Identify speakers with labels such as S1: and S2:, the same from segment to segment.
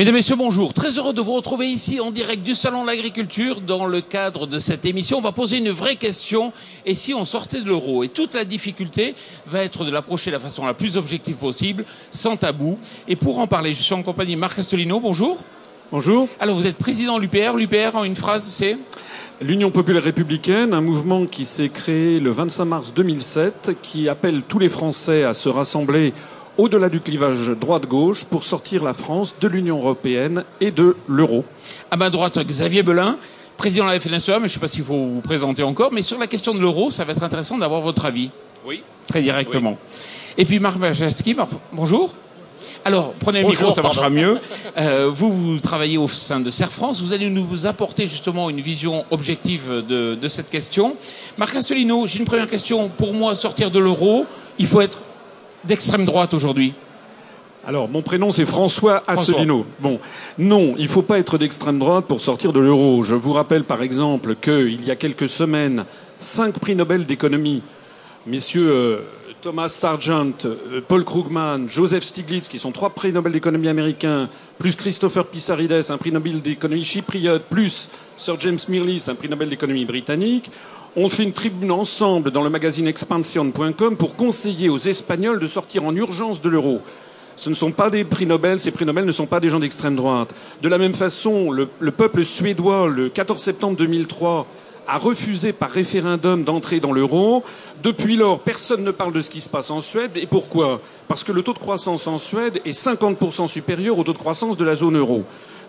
S1: Mesdames, Messieurs, bonjour. Très heureux de vous retrouver ici en direct du Salon de l'Agriculture. Dans le cadre de cette émission, on va poser une vraie question. Et si on sortait de l'euro Et toute la difficulté va être de l'approcher de la façon la plus objective possible, sans tabou. Et pour en parler, je suis en compagnie de Marc Astolino. Bonjour.
S2: Bonjour.
S1: Alors, vous êtes président de l'UPR. L'UPR, en une phrase, c'est
S2: L'Union populaire républicaine, un mouvement qui s'est créé le 25 mars 2007, qui appelle tous les Français à se rassembler au-delà du clivage droite-gauche pour sortir la France de l'Union européenne et de l'euro.
S1: À ma droite, Xavier Belin, président de la FNSEA, mais je ne sais pas s'il faut vous présenter encore. Mais sur la question de l'euro, ça va être intéressant d'avoir votre avis.
S3: Oui.
S1: Très directement. Et puis Marc Bajaski, bonjour. Alors, prenez le micro, ça marchera mieux. Euh, vous, vous travaillez au sein de Serre France. Vous allez nous apporter justement une vision objective de, de cette question. Marc Assolino, j'ai une première question. Pour moi, sortir de l'euro, il faut être d'extrême droite aujourd'hui
S2: alors, mon prénom, c'est François Asselineau. Bon, non, il ne faut pas être d'extrême droite pour sortir de l'euro. Je vous rappelle, par exemple, qu'il y a quelques semaines, cinq prix Nobel d'économie, messieurs euh, Thomas Sargent, euh, Paul Krugman, Joseph Stiglitz, qui sont trois prix Nobel d'économie américains, plus Christopher Pissarides, un prix Nobel d'économie chypriote, plus Sir James Mirrlees, un prix Nobel d'économie britannique, on fait une tribune ensemble dans le magazine expansion.com pour conseiller aux Espagnols de sortir en urgence de l'euro. Ce ne sont pas des prix Nobel, ces prix Nobel ne sont pas des gens d'extrême droite. De la même façon, le, peuple suédois, le 14 septembre 2003, a refusé par référendum d'entrer dans l'euro. Depuis lors, personne ne parle de ce qui se passe en Suède. Et pourquoi? Parce que le taux de croissance en Suède est 50% supérieur au taux de croissance de la zone euro.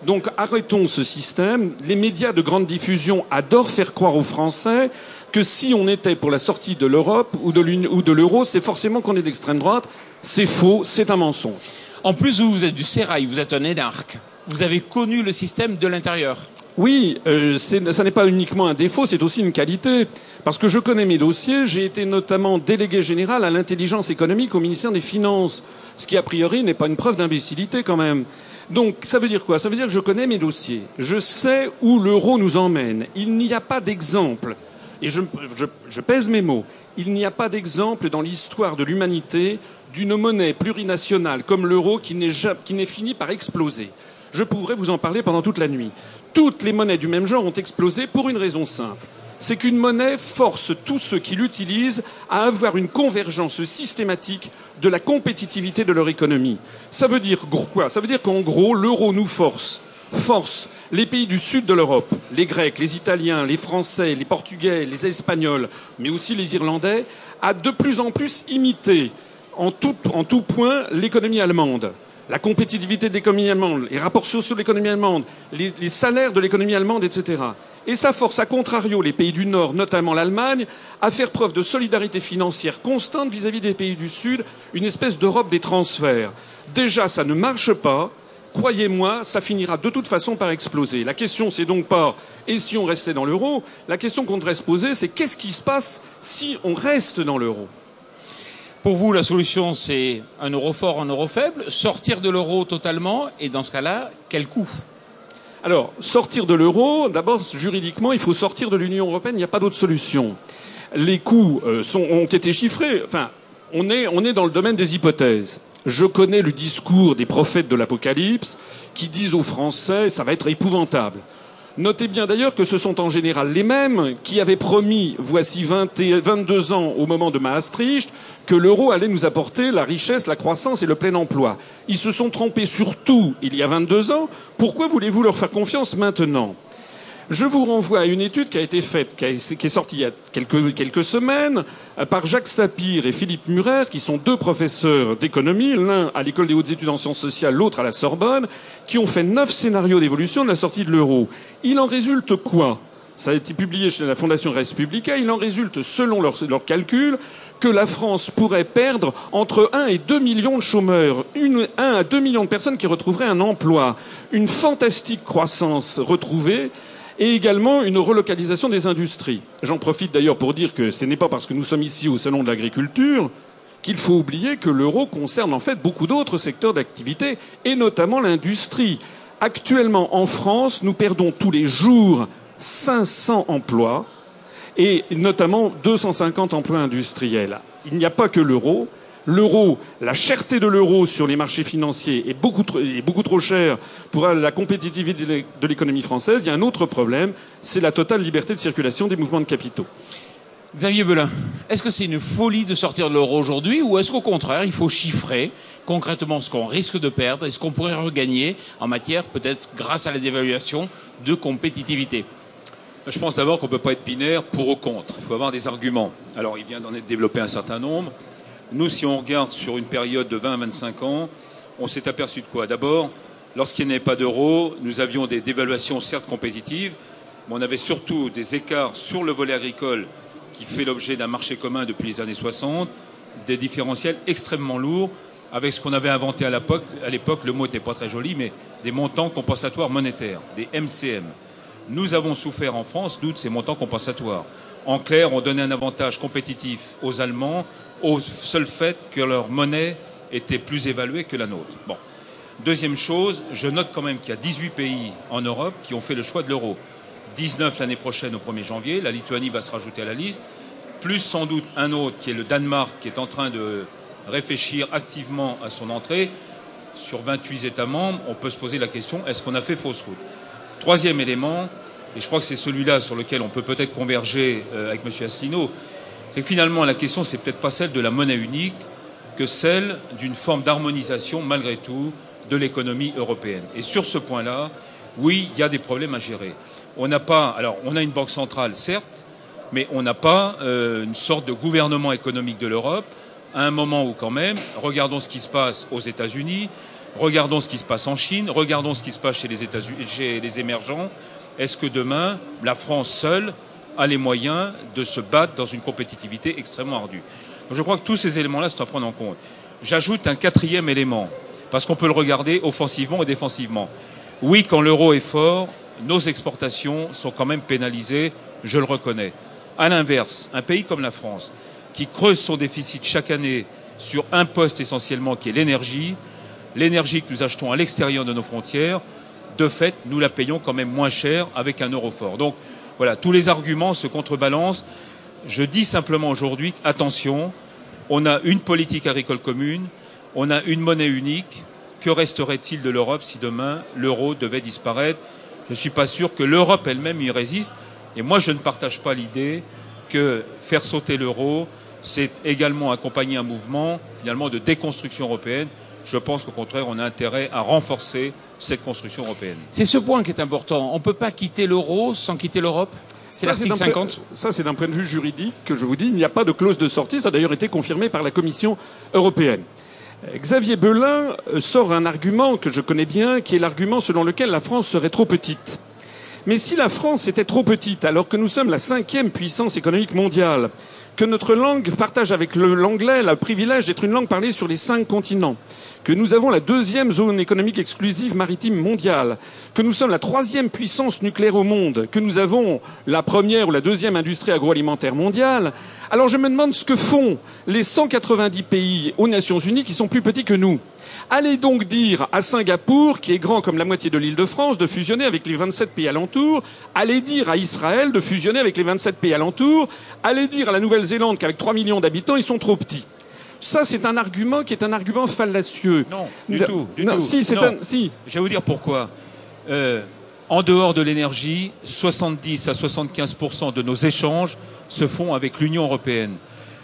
S2: Donc arrêtons ce système. Les médias de grande diffusion adorent faire croire aux Français que si on était pour la sortie de l'Europe ou de l'euro, c'est forcément qu'on est d'extrême droite. C'est faux, c'est un mensonge.
S1: En plus, vous, vous êtes du sérail, vous êtes un énarque. Vous avez connu le système de l'intérieur.
S2: Oui, euh, ça n'est pas uniquement un défaut, c'est aussi une qualité. Parce que je connais mes dossiers, j'ai été notamment délégué général à l'intelligence économique au ministère des Finances, ce qui a priori n'est pas une preuve d'imbécilité quand même. Donc ça veut dire quoi? Ça veut dire que je connais mes dossiers. Je sais où l'euro nous emmène. Il n'y a pas d'exemple, et je, pèse mes mots, il n'y a pas d'exemple dans l'histoire de l'humanité d'une monnaie plurinationale comme l'euro qui n'est fini par exploser. Je pourrais vous en parler pendant toute la nuit. Toutes les monnaies du même genre ont explosé pour une raison simple. C'est qu'une monnaie force tous ceux qui l'utilisent à avoir une convergence systématique de la compétitivité de leur économie. Ça veut dire quoi? Ça veut dire qu'en gros, l'euro nous force, force les pays du sud de l'Europe, les Grecs, les Italiens, les Français, les Portugais, les Espagnols, mais aussi les Irlandais, à de plus en plus imiter en tout, point l'économie allemande la compétitivité de l'économie allemande, les rapports sociaux de l'économie allemande, les, salaires de l'économie allemande, etc. Et ça force, à contrario, les pays du Nord, notamment l'Allemagne, à faire preuve de solidarité financière constante vis-à-vis des pays du Sud, une espèce d'Europe des transferts. Déjà, ça ne marche pas. Croyez-moi, ça finira de toute façon par exploser. La question, c'est donc pas et si on restait dans l'euro? La question qu'on devrait se poser, c'est qu'est-ce qui se passe si on reste dans l'euro?
S1: Pour vous, la solution, c'est un euro fort, un euro faible, sortir de l'euro totalement, et dans ce cas-là, quel coût?
S2: Alors, sortir de l'euro, d'abord, juridiquement, il faut sortir de l'Union européenne, il n'y a pas d'autre solution. Les coûts euh, ont été chiffrés. Enfin, on est, on est dans le domaine des hypothèses. Je connais le discours des prophètes de l'Apocalypse qui disent aux Français ça va être épouvantable. Notez bien d'ailleurs que ce sont en général les mêmes qui avaient promis, voici 22 ans au moment de Maastricht, que l'euro allait nous apporter la richesse, la croissance et le plein emploi. Ils se sont trompés sur tout il y a 22 ans. Pourquoi voulez-vous leur faire confiance maintenant? Je vous renvoie à une étude qui a été faite, qui, est sortie il y a quelques, semaines, euh, par Jacques Sapir et Philippe Murer, qui sont deux professeurs d'économie, l'un à l'école des hautes études en sciences sociales, l'autre à la Sorbonne, qui ont fait neuf scénarios d'évolution de la sortie de l'euro. Il en résulte quoi? Ça a été publié chez la Fondation Respublica. Il en résulte, selon leurs calculs, que la France pourrait perdre entre 1 et 2 millions de chômeurs, une, 1 à 2 millions de personnes qui retrouveraient un emploi, une fantastique croissance retrouvée, et également une relocalisation des industries. J'en profite d'ailleurs pour dire que ce n'est pas parce que nous sommes ici au Salon de l'agriculture qu'il faut oublier que l'euro concerne en fait beaucoup d'autres secteurs d'activité, et notamment l'industrie. Actuellement, en France, nous perdons tous les jours 500 emplois, et notamment 250 emplois industriels. Il n'y a pas que l'euro. L'euro, la cherté de l'euro sur les marchés financiers est beaucoup, trop, est beaucoup trop chère pour la compétitivité de l'économie française. Il y a un autre problème, c'est la totale liberté de circulation des mouvements de capitaux.
S1: Xavier Belin, est-ce que c'est une folie de sortir de l'euro aujourd'hui ou est-ce qu'au contraire, il faut chiffrer concrètement ce qu'on risque de perdre et ce qu'on pourrait regagner en matière, peut-être grâce à la dévaluation, de compétitivité?
S3: Je pense d'abord qu'on ne peut pas être binaire pour ou contre. Il faut avoir des arguments. Alors, il vient d'en être développé un certain nombre. Nous, si on regarde sur une période de 20 à 25 ans, on s'est aperçu de quoi? D'abord, lorsqu'il n'y avait pas d'euro, nous avions des dévaluations certes compétitives, mais on avait surtout des écarts sur le volet agricole qui fait l'objet d'un marché commun depuis les années 60, des différentiels extrêmement lourds, avec ce qu'on avait inventé à l'époque, à l'époque le mot n'était pas très joli, mais des montants compensatoires monétaires, des MCM. Nous avons souffert en France, nous, de ces montants compensatoires. En clair, on donnait un avantage compétitif aux Allemands au seul fait que leur monnaie était plus évaluée que la nôtre. Deuxième chose, je note quand même qu'il y a 18 pays en Europe qui ont fait le choix de l'euro. 19 l'année prochaine au 1er janvier, la Lituanie va se rajouter à la liste, plus sans doute un autre qui est le Danemark qui est en train de réfléchir activement à son entrée. Sur 28 États membres, on peut se poser la question est-ce qu'on a fait fausse route? Troisième élément, et je crois que c'est celui-là sur lequel on peut peut-être converger euh, avec M. Asselineau, c'est que finalement la question c'est peut-être pas celle de la monnaie unique que celle d'une forme d'harmonisation malgré tout de l'économie européenne. Et sur ce point-là, oui, il y a des problèmes à gérer. On n'a pas, alors on a une banque centrale certes, mais on n'a pas euh, une sorte de gouvernement économique de l'Europe à un moment où quand même, regardons ce qui se passe aux États-Unis, regardons ce qui se passe en Chine, regardons ce qui se passe chez les, États chez les émergents. Est-ce que demain, la France seule a les moyens de se battre dans une compétitivité extrêmement ardue. Donc je crois que tous ces éléments-là sont à prendre en compte. J'ajoute un quatrième élément, parce qu'on peut le regarder offensivement et défensivement. Oui, quand l'euro est fort, nos exportations sont quand même pénalisées, je le reconnais. À l'inverse, un pays comme la France, qui creuse son déficit chaque année sur un poste essentiellement qui est l'énergie, l'énergie que nous achetons à l'extérieur de nos frontières, de fait, nous la payons quand même moins cher avec un euro fort. Donc voilà, tous les arguments se contrebalancent. Je dis simplement aujourd'hui, attention, on a une politique agricole commune, on a une monnaie unique. Que resterait-il de l'Europe si demain l'euro devait disparaître? Je ne suis pas sûr que l'Europe elle-même y résiste. Et moi, je ne partage pas l'idée que faire sauter l'euro, c'est également accompagner un mouvement finalement de déconstruction européenne. Je pense qu'au contraire, on a intérêt à renforcer cette construction européenne.
S1: C'est ce point qui est important. On ne peut pas quitter l'euro sans quitter l'Europe c'est l'article 50
S2: Ça, c'est d'un point de vue juridique que je vous dis. Il n'y a pas de clause de sortie. Ça a d'ailleurs été confirmé par la Commission européenne. Xavier Belin euh, sort un argument que je connais bien, qui est l'argument selon lequel la France serait trop petite. Mais si la France était trop petite, alors que nous sommes la cinquième puissance économique mondiale, que notre langue partage avec l'anglais le privilège d'être une langue parlée sur les cinq continents, que nous avons la deuxième zone économique exclusive maritime mondiale, que nous sommes la troisième puissance nucléaire au monde, que nous avons la première ou la deuxième industrie agroalimentaire mondiale, alors je me demande ce que font les 190 pays aux Nations Unies qui sont plus petits que nous. Allez donc dire à Singapour, qui est grand comme la moitié de l'île de France, de fusionner avec les 27 pays alentours. Allez dire à Israël de fusionner avec les 27 pays alentours. Allez dire à la Nouvelle-Zélande qu'avec 3 millions d'habitants, ils sont trop petits. Ça, c'est un argument qui est un argument fallacieux.
S3: Non, du tout. Du tout.
S2: Si, c'est un. Si.
S3: Je vais vous dire pourquoi. Euh, en dehors de l'énergie, 70 à 75% de nos échanges se font avec l'Union européenne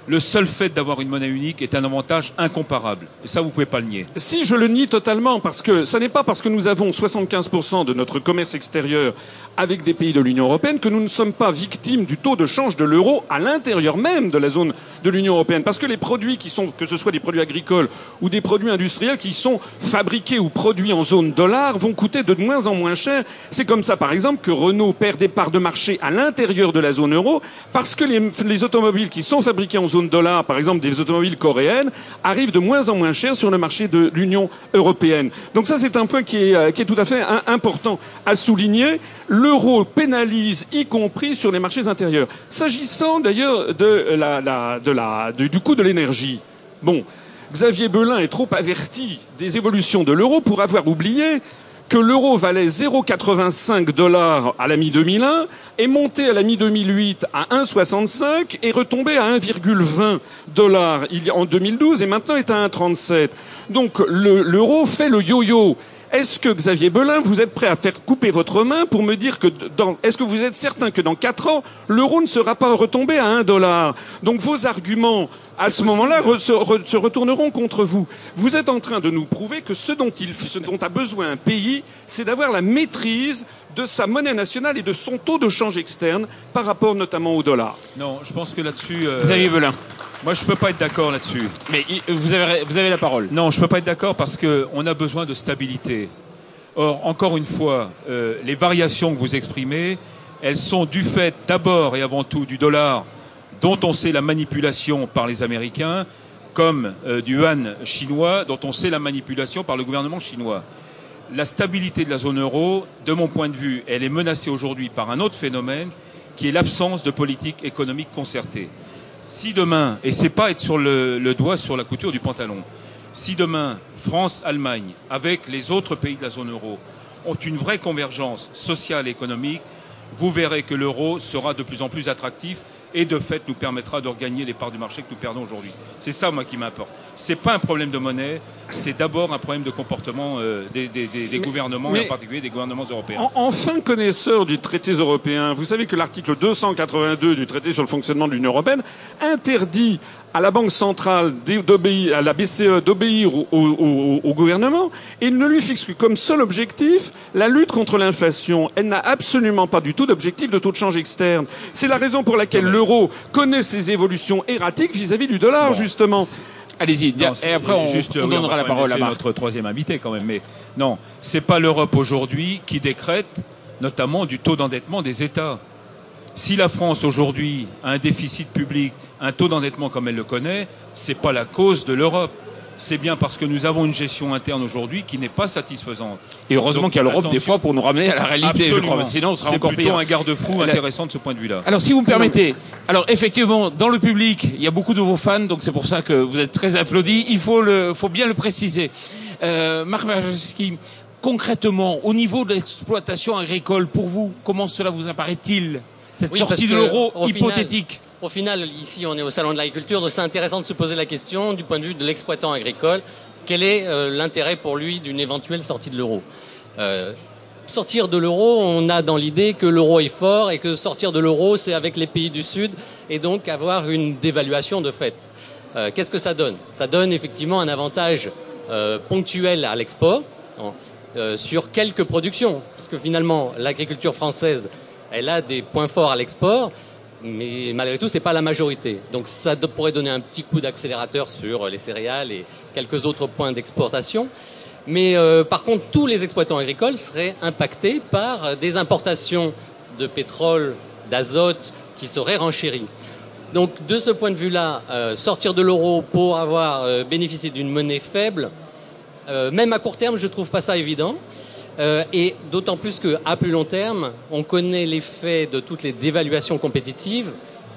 S3: le seul fait d'avoir une monnaie unique est un avantage incomparable. Et ça, vous pouvez pas le nier.
S2: Si, je le nie totalement, parce que ce n'est pas parce que nous avons 75% de notre commerce extérieur avec des pays de l'Union européenne que nous ne sommes pas victimes du taux de change de l'euro à l'intérieur même de la zone de l'Union européenne. Parce que les produits qui sont, que ce soit des produits agricoles ou des produits industriels qui sont fabriqués ou produits en zone dollar vont coûter de moins en moins cher. C'est comme ça, par exemple, que Renault perd des parts de marché à l'intérieur de la zone euro parce que les, les automobiles qui sont fabriqués en zone dollar, par exemple des automobiles coréennes, arrivent de moins en moins cher sur le marché de l'Union européenne. Donc ça, c'est un point qui est, euh, qui est tout à fait important à souligner. L'euro pénalise, y compris sur les marchés intérieurs. S'agissant d'ailleurs de la, la du coût de l'énergie. Bon, Xavier Belin est trop averti des évolutions de l'euro pour avoir oublié que l'euro valait 0,85 dollars à la mi-2001, est monté à la mi-2008 à 1,65 et retombé à 1,20 dollars en 2012 et maintenant est à 1,37. Donc l'euro fait le yo-yo. Est-ce que Xavier Belin, vous êtes prêt à faire couper votre main pour me dire que dans, est-ce que vous êtes certain que dans quatre ans, l'euro ne sera pas retombé à un dollar? Donc vos arguments, à ce moment-là, se, retourneront contre vous. Vous êtes en train de nous prouver que ce dont, il, ce dont a besoin un pays, c'est d'avoir la maîtrise de sa monnaie nationale et de son taux de change externe par rapport notamment au dollar.
S3: Non, je pense que là-dessus...
S1: Euh... Xavier Belin.
S3: Moi, je ne peux pas être d'accord là-dessus.
S1: Mais vous avez, vous avez la parole.
S3: Non, je ne peux pas être d'accord parce qu'on a besoin de stabilité. Or, encore une fois, euh, les variations que vous exprimez, elles sont du fait d'abord et avant tout du dollar dont on sait la manipulation par les Américains, comme euh, du yuan chinois dont on sait la manipulation par le gouvernement chinois. La stabilité de la zone euro, de mon point de vue, elle est menacée aujourd'hui par un autre phénomène qui est l'absence de politique économique concertée. Si demain, et c'est pas être sur le, doigt sur la couture du pantalon, si demain France, Allemagne, avec les autres pays de la zone euro, ont une vraie convergence sociale et économique, vous verrez que l'euro sera de plus en plus attractif et de fait nous permettra de regagner les parts du marché que nous perdons aujourd'hui. C'est ça, moi, qui m'importe. Ce n'est pas un problème de monnaie, c'est d'abord un problème de comportement euh, des, gouvernements, et en particulier des gouvernements européens.
S2: En, fin connaisseur du traité européen, vous savez que l'article 282 du traité sur le fonctionnement de l'Union européenne interdit à la Banque centrale d'obéir, à la BCE d'obéir au, gouvernement et ne lui fixe que comme seul objectif la lutte contre l'inflation. Elle n'a absolument pas du tout d'objectif de taux de change externe. C'est la raison pour laquelle l'euro connaît ses évolutions erratiques vis-à-vis du dollar, justement.
S1: Allez-y, et après on, juste, on donnera la parole à
S3: notre troisième invité quand même. Mais non, c'est pas l'Europe aujourd'hui qui décrète notamment du taux d'endettement des États. Si la France aujourd'hui a un déficit public, un taux d'endettement comme elle le connaît, c'est pas la cause de l'Europe. C'est bien parce que nous avons une gestion interne aujourd'hui qui n'est pas satisfaisante.
S1: Et heureusement qu'il y a l'Europe des fois pour nous ramener à la réalité, je crois. Sinon, on sera encore
S3: pire. C'est plutôt un garde-fou intéressant de ce point de vue-là.
S1: Alors, si vous me permettez, alors effectivement, dans le public, il y a beaucoup de vos fans, donc c'est pour ça que vous êtes très applaudis. Il faut le, faut bien le préciser. Euh, Marc concrètement, au niveau de l'exploitation agricole, pour vous, comment cela vous apparaît-il cette sortie de l'euro hypothétique?
S4: Au final, ici, on est au salon de l'agriculture, donc c'est intéressant de se poser la question du point de vue de l'exploitant agricole. Quel est euh, l'intérêt pour lui d'une éventuelle sortie de l'euro? Euh, Sortir de l'euro, on a dans l'idée que l'euro est fort et que sortir de l'euro, c'est avec les pays du Sud et donc avoir une dévaluation de fait. Euh, qu'est-ce que ça donne? Ça donne effectivement un avantage ponctuel à l'export sur quelques productions, parce que finalement, l'agriculture française elle a des points forts à l'export, mais malgré tout, ce n'est pas la majorité. Donc ça pourrait donner un petit coup d'accélérateur sur les céréales et quelques autres points d'exportation. Mais euh, par contre, tous les exploitants agricoles seraient impactés par des importations de pétrole, d'azote qui seraient renchéries. Donc de ce point de vue-là, euh, sortir de l'euro pour avoir euh, bénéficié d'une monnaie faible, même à court terme, je trouve pas ça évident. Euh, et d'autant plus qu'à plus long terme, on connaît l'effet de toutes les dévaluations compétitives.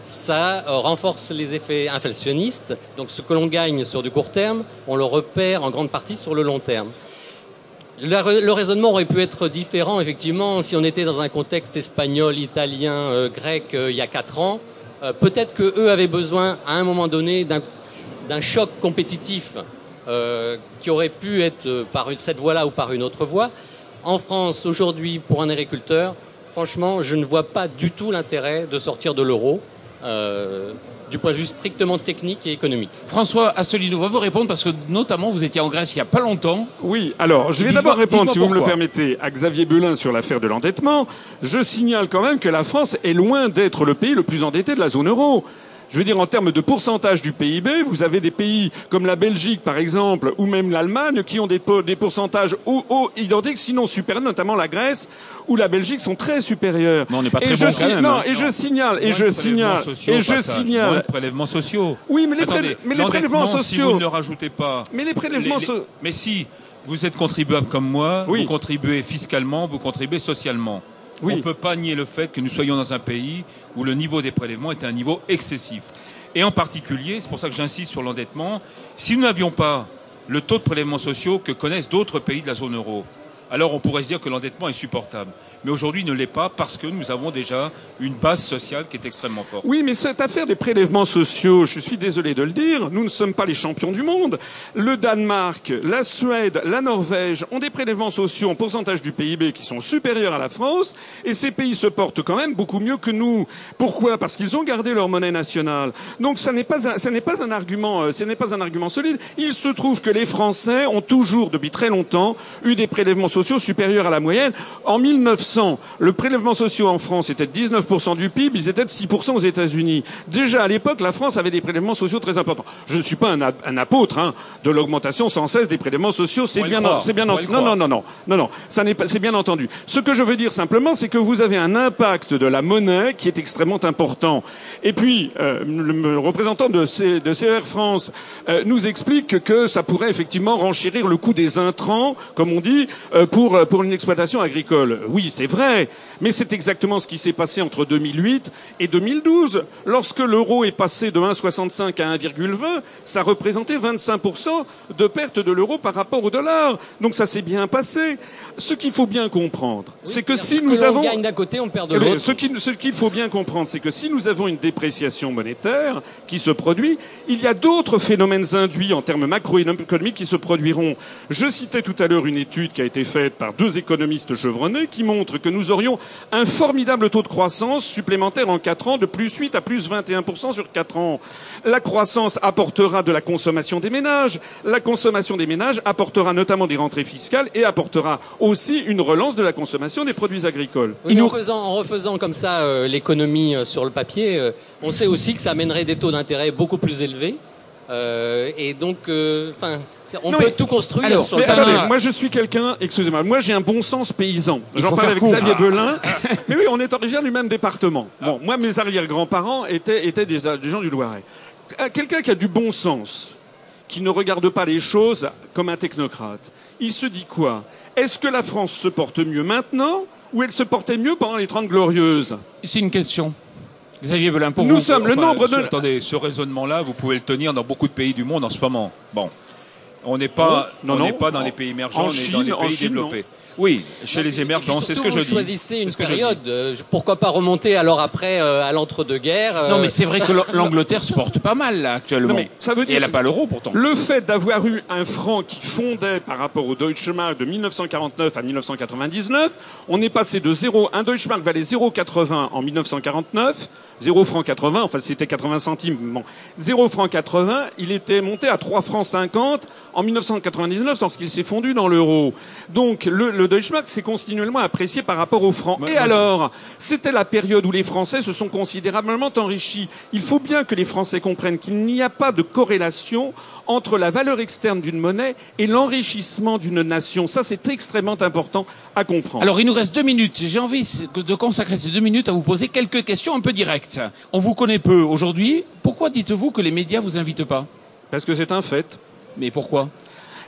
S4: Ça euh, renforce les effets inflationnistes. Donc ce que l'on gagne sur du court terme, on le repère en grande partie sur le long terme. Le, raisonnement aurait pu être différent, effectivement, si on était dans un contexte espagnol, italien, euh, grec il y a quatre ans. Peut-être qu'eux avaient besoin, à un moment donné, d'un choc compétitif qui aurait pu être par cette voie-là ou par une autre voie en France aujourd'hui pour un agriculteur, franchement, je ne vois pas du tout l'intérêt de sortir de l'euro. Euh, du point de vue strictement technique et économique.
S1: François Asselineau va vous répondre parce que notamment vous étiez en Grèce il n'y a pas longtemps.
S2: Oui, alors je vais d'abord répondre, si vous me le permettez, à Xavier Belin sur l'affaire de l'endettement. Je signale quand même que la France est loin d'être le pays le plus endetté de la zone euro. Je veux dire, en termes de pourcentage du PIB, vous avez des pays comme la Belgique, par exemple, ou même l'Allemagne, qui ont des, des pourcentages hauts, identiques, sinon supérieurs, notamment la Grèce, ou la Belgique sont très supérieurs.
S3: Non, on n'est pas très et bon je, quand même,
S2: Non, et je signale, et je signale, et je signale.
S3: De prélèvements sociaux.
S2: Oui, mais les, mais les prélèvements sociaux. Si
S3: vous ne rajoutez pas.
S2: Mais les prélèvements sociaux.
S3: Mais si vous êtes contribuable comme moi, vous contribuez fiscalement, vous contribuez socialement. On ne peut pas nier le fait que nous soyons dans un pays où le niveau des prélèvements est un niveau excessif. Et en particulier, c'est pour ça que j'insiste sur l'endettement, si nous n'avions pas le taux de prélèvements sociaux que connaissent d'autres pays de la zone euro, alors on pourrait se dire que l'endettement est supportable. Mais aujourd'hui, il ne l'est pas parce que nous avons déjà une base sociale qui est extrêmement forte.
S2: Oui, mais cette affaire des prélèvements sociaux, je suis désolé de le dire, nous ne sommes pas les champions du monde. Le Danemark, la Suède, la Norvège ont des prélèvements sociaux en pourcentage du PIB qui sont supérieurs à la France, et ces pays se portent quand même beaucoup mieux que nous. Pourquoi? Parce qu'ils ont gardé leur monnaie nationale. Donc ça n'est pas ça n'est pas un argument, euh, ce n'est pas un argument solide. Il se trouve que les Français ont toujours, depuis très longtemps, eu des prélèvements sociaux supérieurs à la moyenne. En 1900, le prélèvement social en France était de 19% du PIB, ils étaient de 6% aux États-Unis. Déjà à l'époque, la France avait des prélèvements sociaux très importants. Je ne suis pas un, un apôtre hein, de l'augmentation sans cesse des prélèvements sociaux. C'est bien, c'est bien, non, non, non, non, non, non, ça n'est pas, c'est bien entendu. Ce que je veux dire simplement, c'est que vous avez un impact de la monnaie qui est extrêmement important. Et puis, euh, le, représentant de, C, de CR France euh, nous explique que ça pourrait effectivement renchérir le coût des intrants, comme on dit, euh, pour, pour une exploitation agricole. Oui, c'est vrai, mais c'est exactement ce qui s'est passé entre 2008 et 2012. Lorsque l'euro est passé de 1,65 à 1,20, ça représentait 25% de perte de l'euro par rapport au dollar. Donc ça s'est bien passé. Ce qu'il faut bien comprendre, c'est que si nous avons...
S4: gagne d'un côté, on perd de l'autre.
S2: Ce qu'il faut bien comprendre, c'est que si nous avons une dépréciation monétaire qui se produit, il y a d'autres phénomènes induits en termes macroéconomiques qui se produiront. Je citais tout à l'heure une étude qui a été faite par deux économistes chevronnés qui montre que nous aurions un formidable taux de croissance supplémentaire en 4 ans de plus 8 à plus 21% sur 4 ans. La croissance apportera de la consommation des ménages. La consommation des ménages apportera notamment des rentrées fiscales et apportera aussi une relance de la consommation des produits agricoles.
S4: en, refaisant, comme ça euh, l'économie euh, sur le papier, euh, on sait aussi que ça amènerait des taux d'intérêt beaucoup plus élevés. et donc, enfin on peut tout construire sur le
S2: attendez, moi je suis quelqu'un, excusez-moi, moi j'ai un bon sens paysan. J'en parle avec Xavier Belin. mais oui, on est originaire du même département. Bon, moi mes arrière-grands-parents étaient, étaient des, gens du Loiret. Euh, quelqu'un qui a du bon sens, qui ne regarde pas les choses comme un technocrate, il se dit quoi? Est-ce que la France se porte mieux maintenant ou elle se portait mieux pendant les Trente Glorieuses?
S1: C'est une question. Xavier Belin, pour
S2: Nous sommes le nombre de...
S3: Attendez, ce raisonnement-là, vous pouvez le tenir dans beaucoup de pays du monde en ce moment. Bon. On n'est pas, on n'est pas dans les pays émergents, on est dans les pays développés. Oui, chez les émergents, c'est ce que je dis.
S4: Vous choisissez une période. Euh, pourquoi pas remonter alors après euh, à l'entre-deux-guerres
S1: euh, Non, mais c'est vrai que l'Angleterre se porte pas mal là actuellement.
S2: ça veut dire
S1: Et elle n'a pas l'euro pourtant.
S2: Le fait d'avoir eu un franc qui fondait par rapport au Deutsche Mark de 1949 à 1999, on est passé de 0, un Deutsche Mark valait 0,80 en 1949 0 francs 80, enfin c'était 80 centimes, bon, 0 francs 80, il était monté à 3 francs 50 en 1999 lorsqu'il s'est fondu dans l'euro. Donc le, le Deutschmark s'est continuellement apprécié par rapport au franc. Et alors, c'était la période où les Français se sont considérablement enrichis. Il faut bien que les Français comprennent qu'il n'y a pas de corrélation entre la valeur externe d'une monnaie et l'enrichissement d'une nation. Ça, c'est extrêmement important à comprendre.
S1: Alors, il nous reste deux minutes. J'ai envie de consacrer ces deux minutes à vous poser quelques questions un peu directes. On vous connaît peu aujourd'hui. Pourquoi dites-vous que les médias vous invitent pas?
S2: Parce que c'est un fait.
S1: Mais pourquoi?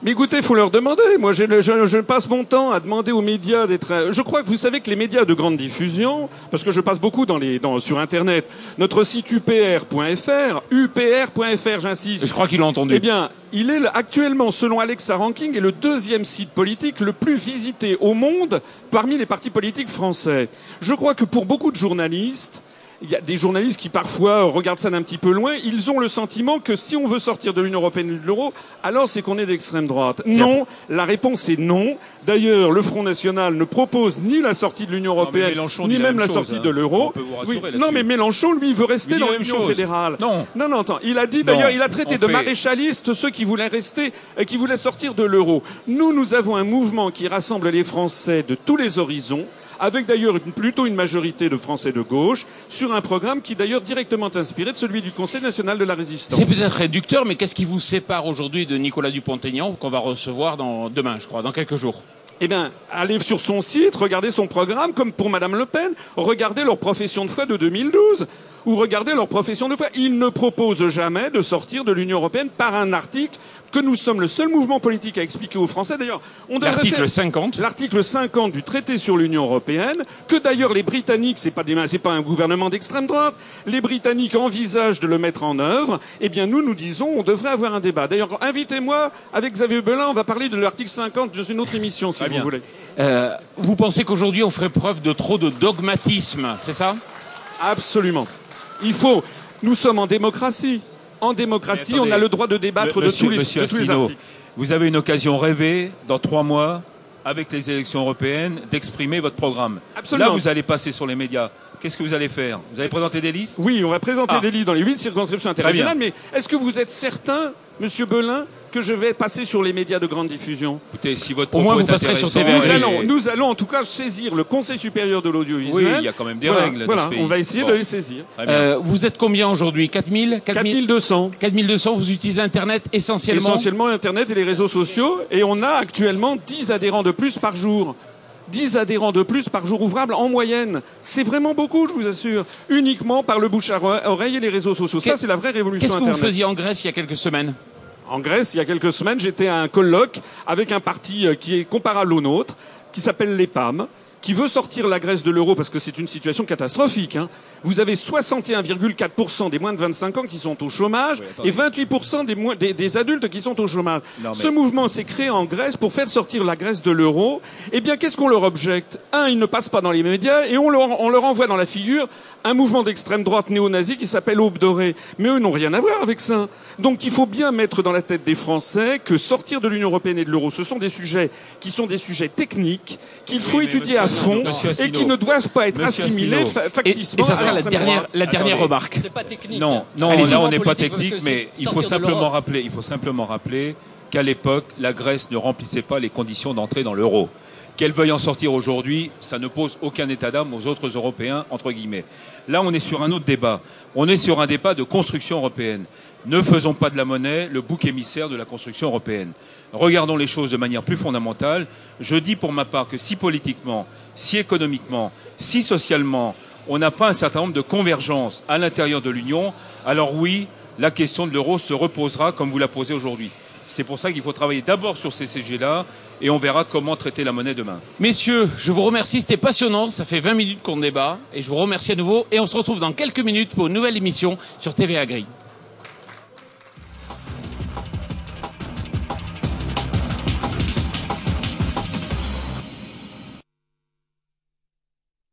S2: Mais écoutez, il faut leur demander. Moi, je, je, je, passe mon temps à demander aux médias d'être. Je crois que vous savez que les médias de grande diffusion, parce que je passe beaucoup dans les, dans, sur Internet, notre site upr.fr, upr.fr, j'insiste.
S1: Je crois qu'il l'a entendu.
S2: Eh bien, il est actuellement, selon Alexa Ranking, est le deuxième site politique le plus visité au monde parmi les partis politiques français. Je crois que pour beaucoup de journalistes, il y a des journalistes qui parfois regardent ça d'un petit peu loin. Ils ont le sentiment que si on veut sortir de l'Union européenne et de l'euro, alors c'est qu'on est d'extrême droite. Non, la réponse est non. D'ailleurs, le Front National ne propose ni la sortie de l'Union européenne, ni même la, sortie de hein. l'euro. Non, mais Mélenchon, lui, veut rester dans l'Union fédérale.
S3: Non.
S2: non, non, attends. Il a dit, d'ailleurs, il a traité de maréchalistes ceux qui voulaient rester, et qui voulaient sortir de l'euro. Nous, nous avons un mouvement qui rassemble les Français de tous les horizons avec d'ailleurs plutôt une majorité de Français de gauche, sur un programme qui d'ailleurs directement inspiré de celui du Conseil national de la résistance.
S1: C'est peut-être réducteur, mais qu'est-ce qui vous sépare aujourd'hui de Nicolas Dupont-Aignan, qu'on va recevoir dans, demain, je crois, dans quelques jours?
S2: Eh bien, allez sur son site, regardez son programme, comme pour Madame Le Pen, regardez leur profession de foi de 2012. Ou regardez leur profession de foi. Ils ne proposent jamais de sortir de l'Union européenne par un article que nous sommes le seul mouvement politique à expliquer aux Français. D'ailleurs,
S1: on l'article 50,
S2: l'article 50 du traité sur l'Union européenne, que d'ailleurs les Britanniques, c'est pas des, c'est pas un gouvernement d'extrême droite, les Britanniques envisagent de le mettre en œuvre. Eh bien, nous, nous disons, on devrait avoir un débat. D'ailleurs, invitez-moi avec Xavier Belin, on va parler de l'article 50 dans une autre émission, si vous voulez.
S1: Euh, vous pensez qu'aujourd'hui on ferait preuve de trop de dogmatisme, c'est ça?
S2: Absolument. Il faut. Nous sommes en démocratie en démocratie, on a le droit de débattre de, tous les, articles.
S3: Vous avez une occasion rêvée dans trois mois avec les élections européennes d'exprimer votre programme.
S2: Absolument.
S3: Là, vous allez passer sur les médias. Qu'est-ce que vous allez faire? Vous allez présenter des listes?
S2: Oui, on va présenter ah. des listes dans les huit circonscriptions interrégionales. Mais est-ce que vous êtes certain, Monsieur Belin, que je vais passer sur les médias de grande diffusion?
S3: Écoutez, si votre propos Au moins,
S2: vous
S3: passerez
S2: sur TV. Nous allons, nous allons en tout cas saisir le Conseil supérieur de l'audiovisuel.
S3: Oui, il y a quand même des règles.
S2: Voilà, on va essayer de les saisir.
S1: Euh, vous êtes combien aujourd'hui? 4000
S2: 4200.
S1: 4200, vous utilisez Internet essentiellement?
S2: Essentiellement Internet et les réseaux sociaux. Et on a actuellement 10 adhérents de plus par jour. 10 adhérents de plus par jour ouvrable en moyenne. C'est vraiment beaucoup, je vous assure. Uniquement par le bouche à oreille et les réseaux sociaux. Ça, c'est la vraie révolution
S1: Qu'est-ce
S2: que
S1: vous faisiez en Grèce il y a quelques semaines?
S2: En Grèce, il y a quelques semaines, j'étais à un colloque avec un parti euh, qui est comparable au nôtre, qui s'appelle les PAM, qui veut sortir la Grèce de l'euro parce que c'est une situation catastrophique. Hein. Vous avez 61,4% des moins de 25 ans qui sont au chômage et 28% des, des, adultes qui sont au chômage. Ce mouvement s'est créé en Grèce pour faire sortir la Grèce de l'euro. Eh bien, qu'est-ce qu'on leur objecte? Un, ils ne passent pas dans les médias et on leur, on leur envoie dans la figure un mouvement d'extrême droite néo-nazi qui s'appelle Aube Dorée. Mais eux n'ont rien à voir avec ça. Donc il faut bien mettre dans la tête des Français que sortir de l'Union européenne et de l'euro, ce sont des sujets qui sont des sujets techniques, qu'il faut étudier à fond et qui ne doivent pas être assimilés factiquement.
S1: Et, ça sera la dernière, la dernière remarque.
S4: C'est pas technique.
S3: Non, non, là on n'est pas technique, mais il faut simplement rappeler, il faut simplement rappeler qu'à l'époque, la Grèce ne remplissait pas les conditions d'entrée dans l'euro. Qu'elle veuille en sortir aujourd'hui, ça ne pose aucun état d'âme aux autres Européens, entre guillemets. Là, on est sur un autre débat. On est sur un débat de construction européenne. Ne faisons pas de la monnaie le bouc émissaire de la construction européenne. Regardons les choses de manière plus fondamentale. Je dis pour ma part que si politiquement, si économiquement, si socialement, on n'a pas un certain nombre de convergences à l'intérieur de l'Union, alors oui, la question de l'euro se reposera comme vous la posez aujourd'hui. C'est pour ça qu'il faut travailler d'abord sur ces sujets-là et on verra comment traiter la monnaie demain.
S1: Messieurs, je vous remercie, c'était passionnant, ça fait 20 minutes qu'on débat et je vous remercie à nouveau et on se retrouve dans quelques minutes pour une nouvelle émission sur TVA Gris.